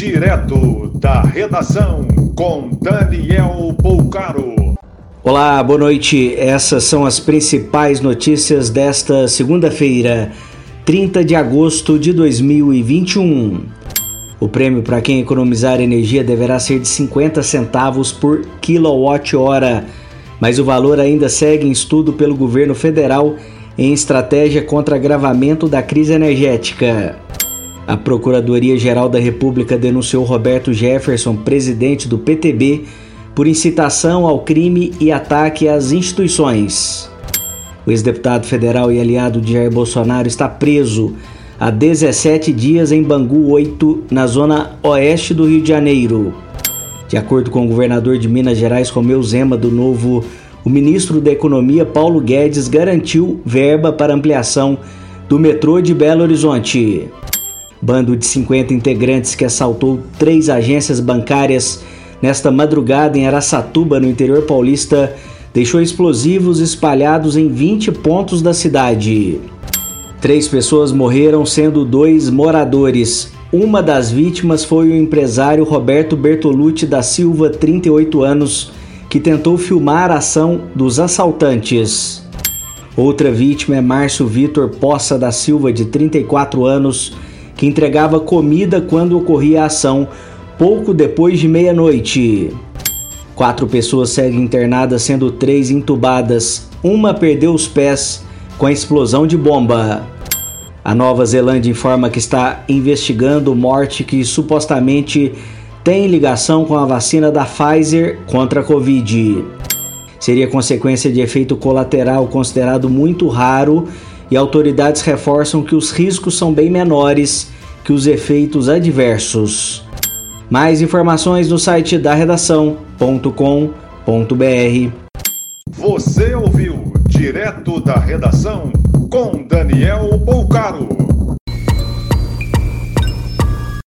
Direto da redação com Daniel Poucaro. Olá, boa noite. Essas são as principais notícias desta segunda-feira, 30 de agosto de 2021. O prêmio para quem economizar energia deverá ser de 50 centavos por quilowatt-hora, mas o valor ainda segue em estudo pelo governo federal em estratégia contra agravamento da crise energética. A Procuradoria-Geral da República denunciou Roberto Jefferson, presidente do PTB, por incitação ao crime e ataque às instituições. O ex-deputado federal e aliado de Jair Bolsonaro está preso há 17 dias em Bangu 8, na zona oeste do Rio de Janeiro. De acordo com o governador de Minas Gerais, Romeu Zema, do Novo, o ministro da Economia, Paulo Guedes, garantiu verba para ampliação do metrô de Belo Horizonte. Bando de 50 integrantes que assaltou três agências bancárias nesta madrugada em Araçatuba, no interior paulista, deixou explosivos espalhados em 20 pontos da cidade. Três pessoas morreram, sendo dois moradores. Uma das vítimas foi o empresário Roberto Bertolucci da Silva, 38 anos, que tentou filmar a ação dos assaltantes. Outra vítima é Márcio Vitor Poça da Silva, de 34 anos, que entregava comida quando ocorria a ação, pouco depois de meia-noite. Quatro pessoas seguem internadas, sendo três entubadas. Uma perdeu os pés com a explosão de bomba. A Nova Zelândia informa que está investigando morte que supostamente tem ligação com a vacina da Pfizer contra a Covid. Seria consequência de efeito colateral considerado muito raro e autoridades reforçam que os riscos são bem menores que os efeitos adversos. Mais informações no site da redação.com.br. Você ouviu direto da redação com Daniel Bolcaro.